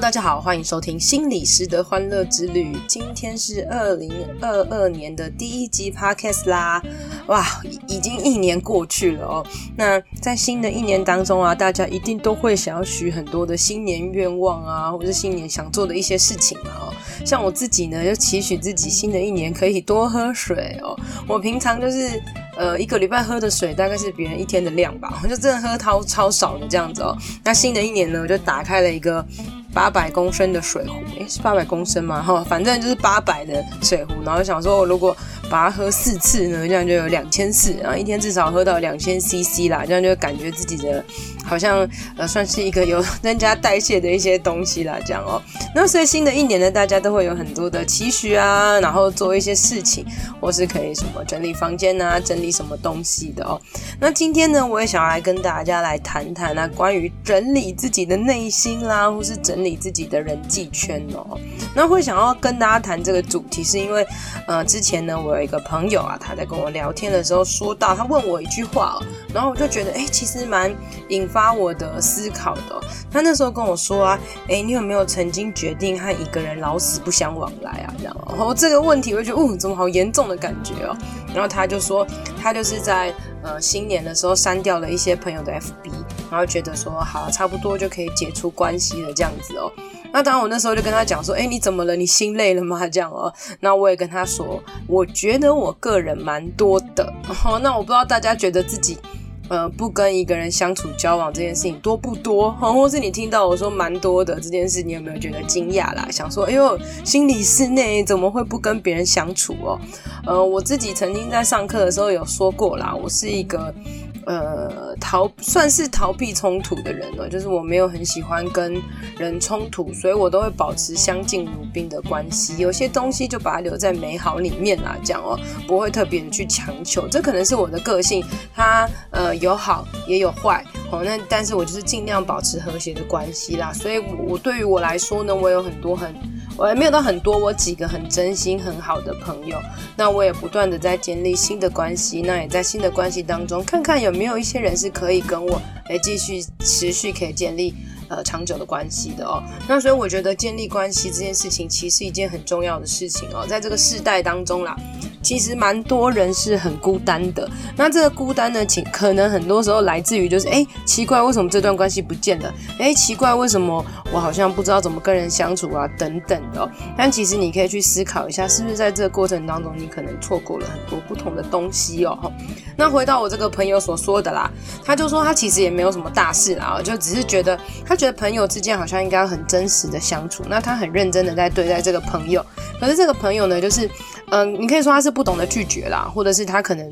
大家好，欢迎收听心理师的欢乐之旅。今天是二零二二年的第一集 Podcast 啦，哇，已经一年过去了哦。那在新的一年当中啊，大家一定都会想要许很多的新年愿望啊，或者是新年想做的一些事情嘛。哦，像我自己呢，就期许自己新的一年可以多喝水哦。我平常就是呃一个礼拜喝的水大概是别人一天的量吧，我就真的喝超超少的这样子哦。那新的一年呢，我就打开了一个。八百公升的水壶，诶，是八百公升吗？哈，反正就是八百的水壶，然后想说，如果把它喝四次呢，这样就有两千四，然后一天至少喝到两千 CC 啦，这样就感觉自己的好像呃算是一个有 增加代谢的一些东西啦，这样哦。那所以新的一年呢，大家都会有很多的期许啊，然后做一些事情，或是可以什么整理房间啊，整理什么东西的哦。那今天呢，我也想要来跟大家来谈谈啊，关于整理自己的内心啦，或是整理自己的人际圈哦。那会想要跟大家谈这个主题，是因为呃之前呢我。有一个朋友啊，他在跟我聊天的时候说到，他问我一句话哦，然后我就觉得，哎，其实蛮引发发我的思考的。他那时候跟我说啊，哎，你有没有曾经决定和一个人老死不相往来啊？这样，然后这个问题，我就觉得，哦，怎么好严重的感觉哦。然后他就说，他就是在呃新年的时候删掉了一些朋友的 FB，然后觉得说，好，差不多就可以解除关系了，这样子哦。那当然，我那时候就跟他讲说：“哎，你怎么了？你心累了吗？”这样哦。那我也跟他说：“我觉得我个人蛮多的。”那我不知道大家觉得自己呃不跟一个人相处交往这件事情多不多？或是你听到我说蛮多的这件事，你有没有觉得惊讶啦？想说：“哎呦，心理师呢怎么会不跟别人相处哦？”呃，我自己曾经在上课的时候有说过啦，我是一个。呃，逃算是逃避冲突的人了，就是我没有很喜欢跟人冲突，所以我都会保持相敬如宾的关系。有些东西就把它留在美好里面啦，这样哦，不会特别的去强求。这可能是我的个性，它呃有好也有坏哦。那但是我就是尽量保持和谐的关系啦。所以我，我对于我来说呢，我有很多很。我还没有到很多，我几个很真心很好的朋友，那我也不断的在建立新的关系，那也在新的关系当中看看有没有一些人是可以跟我来继续持续可以建立呃长久的关系的哦。那所以我觉得建立关系这件事情其实是一件很重要的事情哦，在这个世代当中啦。其实蛮多人是很孤单的，那这个孤单呢，其可能很多时候来自于就是，哎，奇怪，为什么这段关系不见了？哎，奇怪，为什么我好像不知道怎么跟人相处啊？等等的。但其实你可以去思考一下，是不是在这个过程当中，你可能错过了很多不同的东西哦。那回到我这个朋友所说的啦，他就说他其实也没有什么大事啦，就只是觉得他觉得朋友之间好像应该很真实的相处，那他很认真的在对待这个朋友，可是这个朋友呢，就是。嗯，你可以说他是不懂得拒绝啦，或者是他可能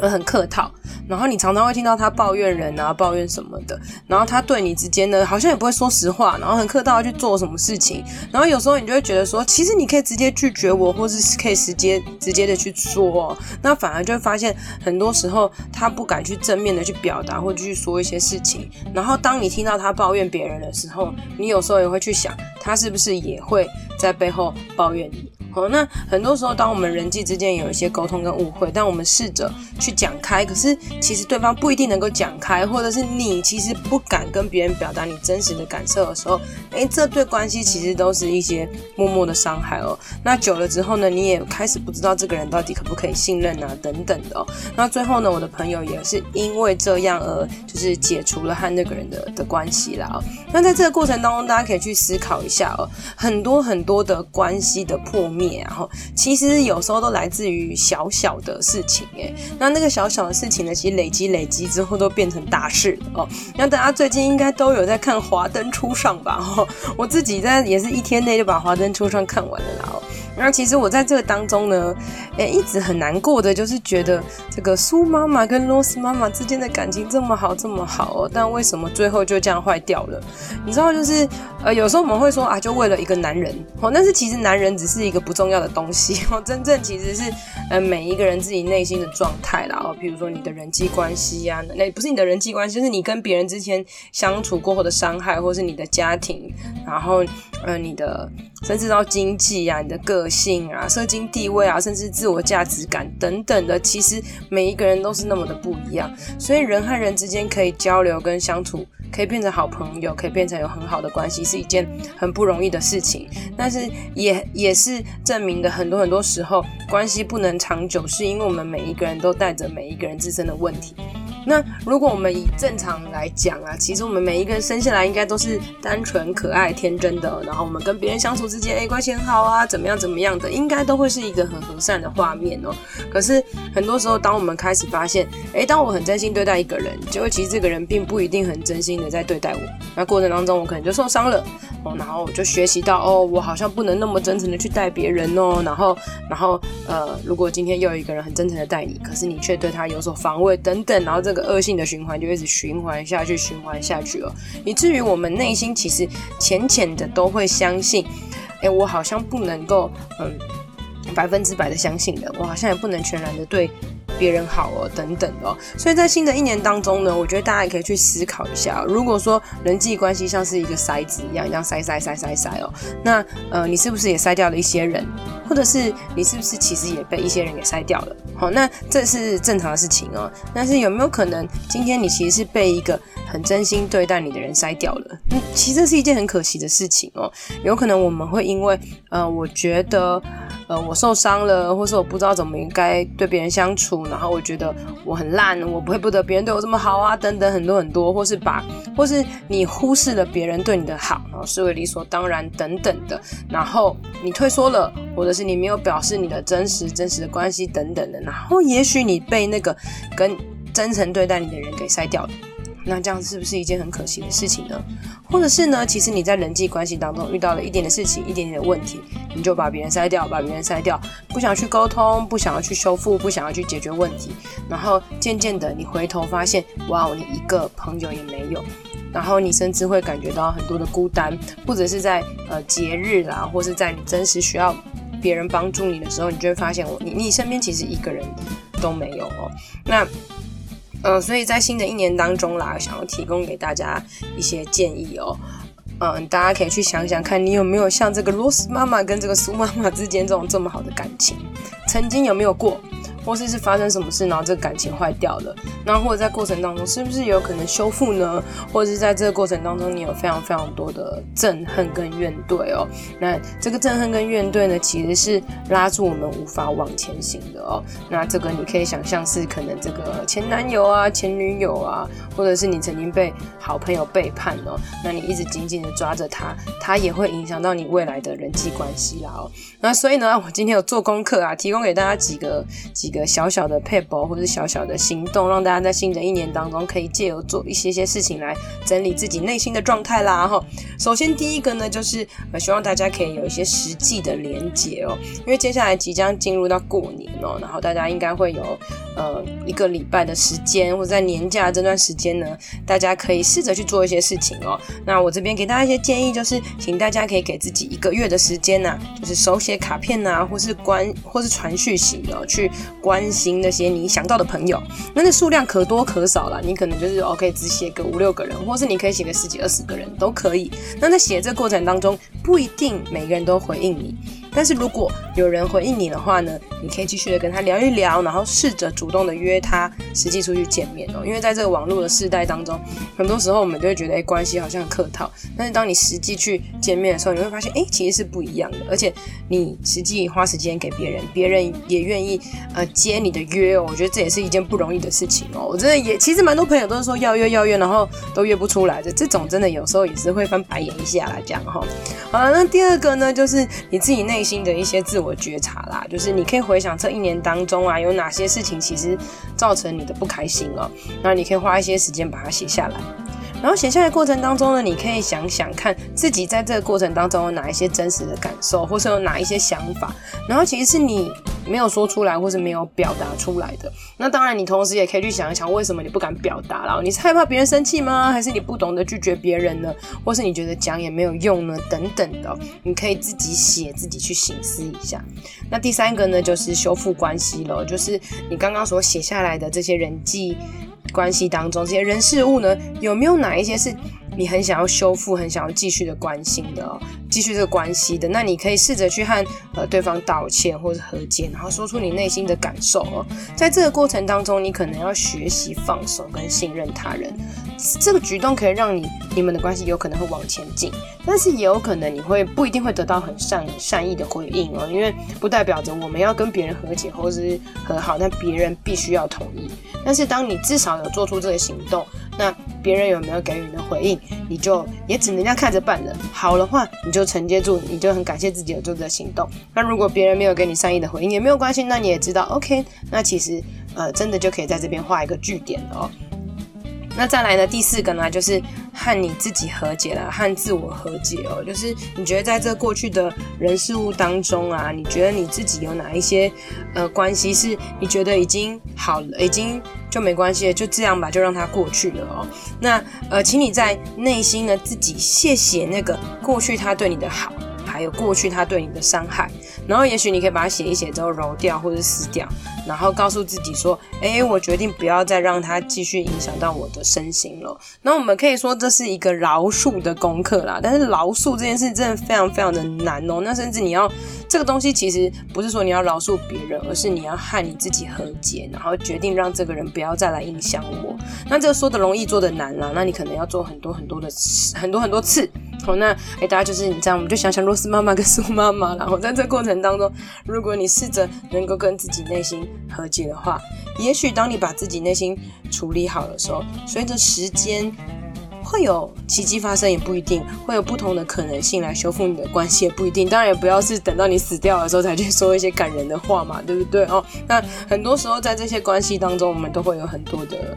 呃很客套，然后你常常会听到他抱怨人啊，抱怨什么的，然后他对你之间呢，好像也不会说实话，然后很客套去做什么事情，然后有时候你就会觉得说，其实你可以直接拒绝我，或是可以直接直接的去说。哦，那反而就会发现很多时候他不敢去正面的去表达或者去说一些事情，然后当你听到他抱怨别人的时候，你有时候也会去想，他是不是也会在背后抱怨你。哦，那很多时候，当我们人际之间有一些沟通跟误会，但我们试着去讲开，可是其实对方不一定能够讲开，或者是你其实不敢跟别人表达你真实的感受的时候，哎，这对关系其实都是一些默默的伤害哦。那久了之后呢，你也开始不知道这个人到底可不可以信任啊，等等的哦。那最后呢，我的朋友也是因为这样而就是解除了和那个人的的关系啦哦。那在这个过程当中，大家可以去思考一下哦，很多很多的关系的破灭。然后其实有时候都来自于小小的事情诶，那那个小小的事情呢，其实累积累积之后都变成大事哦。那大家最近应该都有在看《华灯初上》吧？哦，我自己在也是一天内就把《华灯初上》看完了啦。那其实我在这个当中呢，诶，一直很难过的，就是觉得这个苏妈妈跟罗斯妈妈之间的感情这么好，这么好哦，但为什么最后就这样坏掉了？你知道，就是呃，有时候我们会说啊，就为了一个男人哦，但是其实男人只是一个不重要的东西 哦，真正其实是呃每一个人自己内心的状态啦哦，比如说你的人际关系呀、啊，那不是你的人际关系，就是你跟别人之间相处过后的伤害，或是你的家庭，然后呃你的甚至到经济啊，你的个性啊，社经地位啊，甚至自我价值感等等的，其实每一个人都是那么的不一样。所以人和人之间可以交流跟相处，可以变成好朋友，可以变成有很好的关系，是一件很不容易的事情。但是也也是证明的，很多很多时候关系不能长久，是因为我们每一个人都带着每一个人自身的问题。那如果我们以正常来讲啊，其实我们每一个人生下来应该都是单纯、可爱、天真的，然后我们跟别人相处之间，哎，关系很好啊，怎么样怎么样的，应该都会是一个很和善的画面哦。可是很多时候，当我们开始发现，哎，当我很真心对待一个人，结果其实这个人并不一定很真心的在对待我，那过程当中我可能就受伤了哦，然后我就学习到哦，我好像不能那么真诚的去待别人哦，然后然后呃，如果今天又有一个人很真诚的待你，可是你却对他有所防卫等等，然后这个。恶性的循环就一直循环下去，循环下去了，以至于我们内心其实浅浅的都会相信，哎，我好像不能够，嗯，百分之百的相信的，我好像也不能全然的对别人好哦，等等哦。所以在新的一年当中呢，我觉得大家也可以去思考一下，如果说人际关系像是一个筛子一样，一样筛筛筛筛筛哦，那呃，你是不是也筛掉了一些人？或者是你是不是其实也被一些人给筛掉了？好，那这是正常的事情哦。但是有没有可能今天你其实是被一个很真心对待你的人筛掉了？嗯，其实这是一件很可惜的事情哦。有可能我们会因为呃，我觉得呃我受伤了，或是我不知道怎么应该对别人相处，然后我觉得我很烂，我不会不得别人对我这么好啊，等等很多很多，或是把或是你忽视了别人对你的好，然后视为理所当然等等的，然后你退缩了，或者是你没有表示你的真实、真实的关系等等的，然后也许你被那个跟真诚对待你的人给筛掉了，那这样是不是一件很可惜的事情呢？或者是呢，其实你在人际关系当中遇到了一点的事情、一点点的问题，你就把别人筛掉，把别人筛掉，不想去沟通，不想要去修复，不想要去解决问题，然后渐渐的你回头发现，哇，你一个朋友也没有，然后你甚至会感觉到很多的孤单，或者是在呃节日啦，或是在你真实需要。别人帮助你的时候，你就会发现，我你你身边其实一个人都没有哦。那，呃，所以在新的一年当中啦，想要提供给大家一些建议哦。嗯、大家可以去想想看，你有没有像这个罗斯妈妈跟这个苏妈妈之间这种这么好的感情，曾经有没有过？或是是发生什么事，然后这个感情坏掉了，那或者在过程当中是不是有可能修复呢？或者是在这个过程当中，你有非常非常多的憎恨跟怨怼哦。那这个憎恨跟怨怼呢，其实是拉住我们无法往前行的哦。那这个你可以想象是可能这个前男友啊、前女友啊，或者是你曾经被好朋友背叛哦，那你一直紧紧的抓着他，他也会影响到你未来的人际关系啦哦。那所以呢，我今天有做功课啊，提供给大家几个几个。小小的撇步或者小小的行动，让大家在新的一年当中可以借由做一些些事情来整理自己内心的状态啦。哈，首先第一个呢，就是呃，希望大家可以有一些实际的连接哦，因为接下来即将进入到过年哦，然后大家应该会有呃一个礼拜的时间，或者在年假这段时间呢，大家可以试着去做一些事情哦。那我这边给大家一些建议，就是请大家可以给自己一个月的时间呐，就是手写卡片呐，或是关或是传讯息哦，去。关心那些你想到的朋友，那那数量可多可少了。你可能就是 OK，只写个五六个人，或是你可以写个十几二十个人都可以。那在写这过程当中，不一定每个人都回应你。但是如果有人回应你的话呢，你可以继续的跟他聊一聊，然后试着主动的约他实际出去见面哦。因为在这个网络的世代当中，很多时候我们就会觉得，哎，关系好像很客套。但是当你实际去见面的时候，你会发现，哎，其实是不一样的。而且你实际花时间给别人，别人也愿意呃接你的约哦。我觉得这也是一件不容易的事情哦。我真的也其实蛮多朋友都是说要约要约，然后都约不出来的。这种真的有时候也是会翻白眼一下来讲哈。好了，那第二个呢，就是你自己内。新的一些自我觉察啦，就是你可以回想这一年当中啊，有哪些事情其实造成你的不开心哦。那你可以花一些时间把它写下来。然后写下来过程当中呢，你可以想想看自己在这个过程当中有哪一些真实的感受，或是有哪一些想法，然后其实是你没有说出来，或是没有表达出来的。那当然，你同时也可以去想一想，为什么你不敢表达？然后你是害怕别人生气吗？还是你不懂得拒绝别人呢？或是你觉得讲也没有用呢？等等的，你可以自己写，自己去醒思一下。那第三个呢，就是修复关系了，就是你刚刚所写下来的这些人际。关系当中，这些人事物呢，有没有哪一些是你很想要修复、很想要继续的关心的哦，继续这个关系的？那你可以试着去和呃对方道歉或者和解，然后说出你内心的感受哦。在这个过程当中，你可能要学习放手跟信任他人。这个举动可以让你你们的关系有可能会往前进，但是也有可能你会不一定会得到很善善意的回应哦，因为不代表着我们要跟别人和解或是和好，但别人必须要同意。但是当你至少有做出这个行动，那别人有没有给予你的回应，你就也只能这样看着办了。好的话，你就承接住，你就很感谢自己有做这个行动。那如果别人没有给你善意的回应，也没有关系，那你也知道，OK，那其实呃真的就可以在这边画一个句点了哦。那再来呢？第四个呢，就是和你自己和解了，和自我和解哦。就是你觉得在这过去的人事物当中啊，你觉得你自己有哪一些呃关系是你觉得已经好了，已经就没关系了，就这样吧，就让它过去了哦。那呃，请你在内心呢自己谢谢那个过去他对你的好，还有过去他对你的伤害。然后也许你可以把它写一写之后揉掉或者撕掉，然后告诉自己说：“诶，我决定不要再让它继续影响到我的身心了。”那我们可以说这是一个饶恕的功课啦。但是饶恕这件事真的非常非常的难哦。那甚至你要这个东西其实不是说你要饶恕别人，而是你要和你自己和解，然后决定让这个人不要再来影响我。那这个说的容易，做的难啦。那你可能要做很多很多的很多很多次。那诶，大家就是你这样，我们就想想罗斯妈妈跟苏妈妈，然后在这过程当中，如果你试着能够跟自己内心和解的话，也许当你把自己内心处理好的时候，随着时间会有奇迹发生，也不一定会有不同的可能性来修复你的关系，也不一定。当然，也不要是等到你死掉的时候才去说一些感人的话嘛，对不对哦？那很多时候在这些关系当中，我们都会有很多的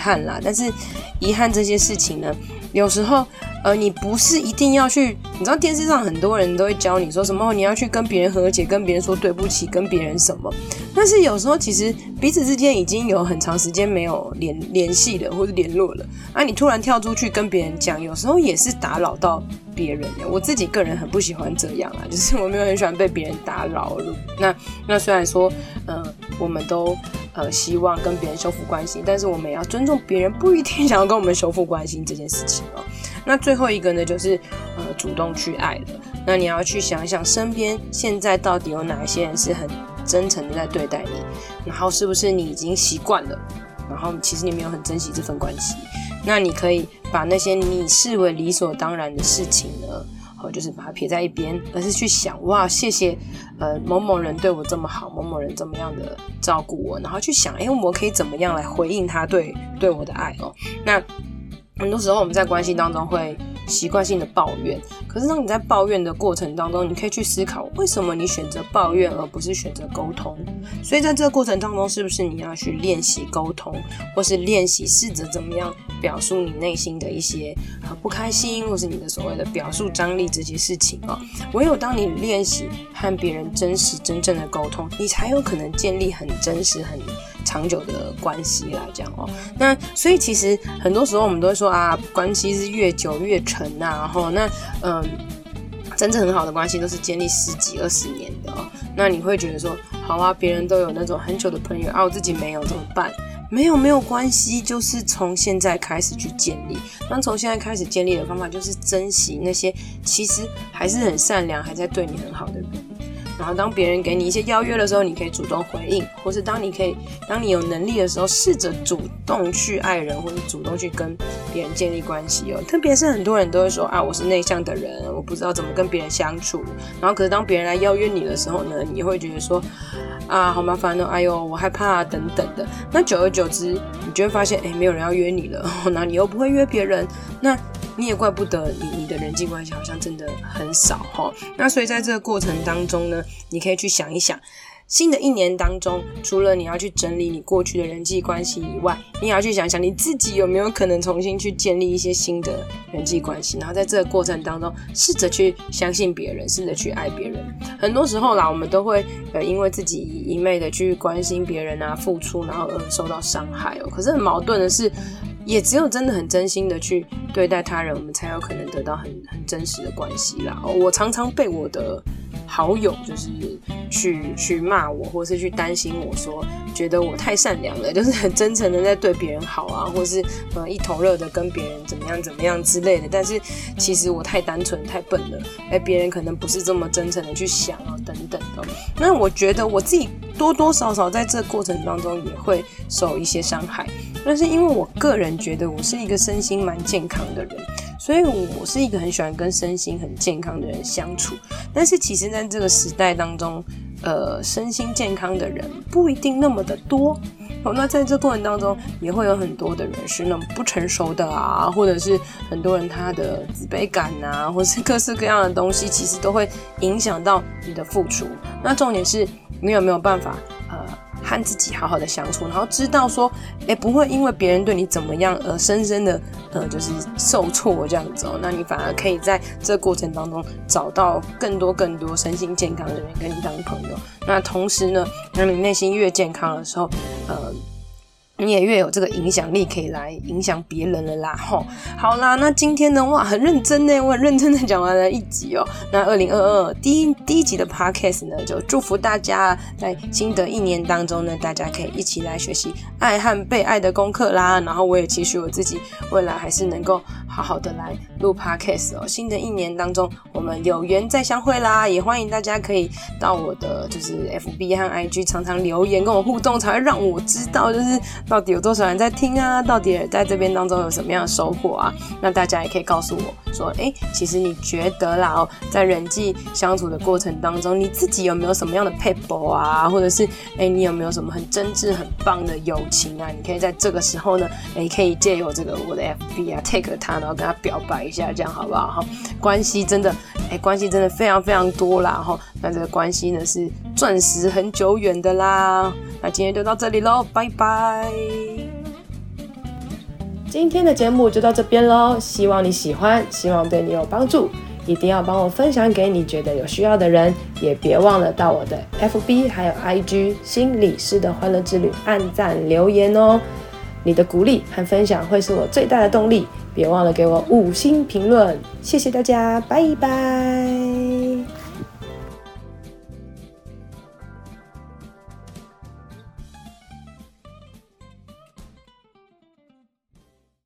憾啦。但是遗憾这些事情呢，有时候。呃，你不是一定要去，你知道电视上很多人都会教你说什么，你要去跟别人和解，跟别人说对不起，跟别人什么。但是有时候其实彼此之间已经有很长时间没有联联系了，或者联络了，啊，你突然跳出去跟别人讲，有时候也是打扰到别人的。我自己个人很不喜欢这样啊，就是我没有很喜欢被别人打扰。那那虽然说，呃，我们都呃希望跟别人修复关系，但是我们也要尊重别人不一定想要跟我们修复关系这件事情哦。那最后一个呢，就是呃，主动去爱了。那你要去想一想，身边现在到底有哪一些人是很真诚的在对待你，然后是不是你已经习惯了，然后其实你没有很珍惜这份关系。那你可以把那些你视为理所当然的事情呢，就是把它撇在一边，而是去想，哇，谢谢呃某某人对我这么好，某某人这么样的照顾我，然后去想，哎，我可以怎么样来回应他对对我的爱哦？那。很多时候我们在关系当中会习惯性的抱怨，可是当你在抱怨的过程当中，你可以去思考为什么你选择抱怨而不是选择沟通。所以在这个过程当中，是不是你要去练习沟通，或是练习试着怎么样表述你内心的一些不开心，或是你的所谓的表述张力这些事情啊？唯有当你练习和别人真实真正的沟通，你才有可能建立很真实很。长久的关系来讲哦，那所以其实很多时候我们都会说啊，关系是越久越沉呐，然后那嗯，真正很好的关系都是建立十几二十年的哦。那你会觉得说，好啊，别人都有那种很久的朋友啊，我自己没有怎么办？没有没有关系，就是从现在开始去建立。那从现在开始建立的方法就是珍惜那些其实还是很善良，还在对你很好的人。然后，当别人给你一些邀约的时候，你可以主动回应；或是当你可以，当你有能力的时候，试着主动去爱人，或者主动去跟别人建立关系哦。特别是很多人都会说啊，我是内向的人，我不知道怎么跟别人相处。然后，可是当别人来邀约你的时候呢，你会觉得说啊，好麻烦哦，哎呦，我害怕啊，等等的。那久而久之，你就会发现，哎，没有人要约你了，那你又不会约别人，那。你也怪不得你，你的人际关系好像真的很少齁。那所以在这个过程当中呢，你可以去想一想，新的一年当中，除了你要去整理你过去的人际关系以外，你也要去想想你自己有没有可能重新去建立一些新的人际关系，然后在这个过程当中，试着去相信别人，试着去爱别人。很多时候啦，我们都会呃因为自己一昧的去关心别人啊，付出，然后而受到伤害哦。可是很矛盾的是，也只有真的很真心的去对待他人，我们才有可能得到很很真实的关系啦。我常常被我的好友就是去去骂我，或是去担心我说，觉得我太善良了，就是很真诚的在对别人好啊，或是呃一头热的跟别人怎么样怎么样之类的。但是其实我太单纯太笨了，哎，别人可能不是这么真诚的去想啊，等等的。那我觉得我自己多多少少在这过程当中也会受一些伤害，但是因为我个人觉得我是一个身心蛮健康的人。所以，我是一个很喜欢跟身心很健康的人相处。但是，其实在这个时代当中，呃，身心健康的人不一定那么的多。哦，那在这过程当中，也会有很多的人是那种不成熟的啊，或者是很多人他的自卑感啊，或是各式各样的东西，其实都会影响到你的付出。那重点是你有没有办法？呃和自己好好的相处，然后知道说，哎，不会因为别人对你怎么样而深深的，呃，就是受挫这样子哦。那你反而可以在这个过程当中找到更多更多身心健康的人跟你当朋友。那同时呢，当你内心越健康的时候，呃。你也越有这个影响力，可以来影响别人了啦。吼，好啦，那今天呢，哇，很认真呢，我很认真的讲完了一集哦。那二零二二第一第一集的 podcast 呢，就祝福大家在新的一年当中呢，大家可以一起来学习爱和被爱的功课啦。然后我也期许我自己未来还是能够好好的来录 podcast 哦。新的一年当中，我们有缘再相会啦，也欢迎大家可以到我的就是 FB 和 IG 常常留言跟我互动，才会让我知道就是。到底有多少人在听啊？到底在这边当中有什么样的收获啊？那大家也可以告诉我说，哎，其实你觉得啦哦，在人际相处的过程当中，你自己有没有什么样的撇步啊？或者是哎，你有没有什么很真挚、很棒的友情啊？你可以在这个时候呢，哎，可以借由这个我的 FB 啊 take 他，然后跟他表白一下，这样好不好？哈，关系真的，哎，关系真的非常非常多啦，哈。那这个关系呢，是钻石很久远的啦。那今天就到这里喽，拜拜！今天的节目就到这边喽，希望你喜欢，希望对你有帮助，一定要帮我分享给你觉得有需要的人，也别忘了到我的 FB 还有 IG 心理师的欢乐之旅按赞留言哦，你的鼓励和分享会是我最大的动力，别忘了给我五星评论，谢谢大家，拜拜。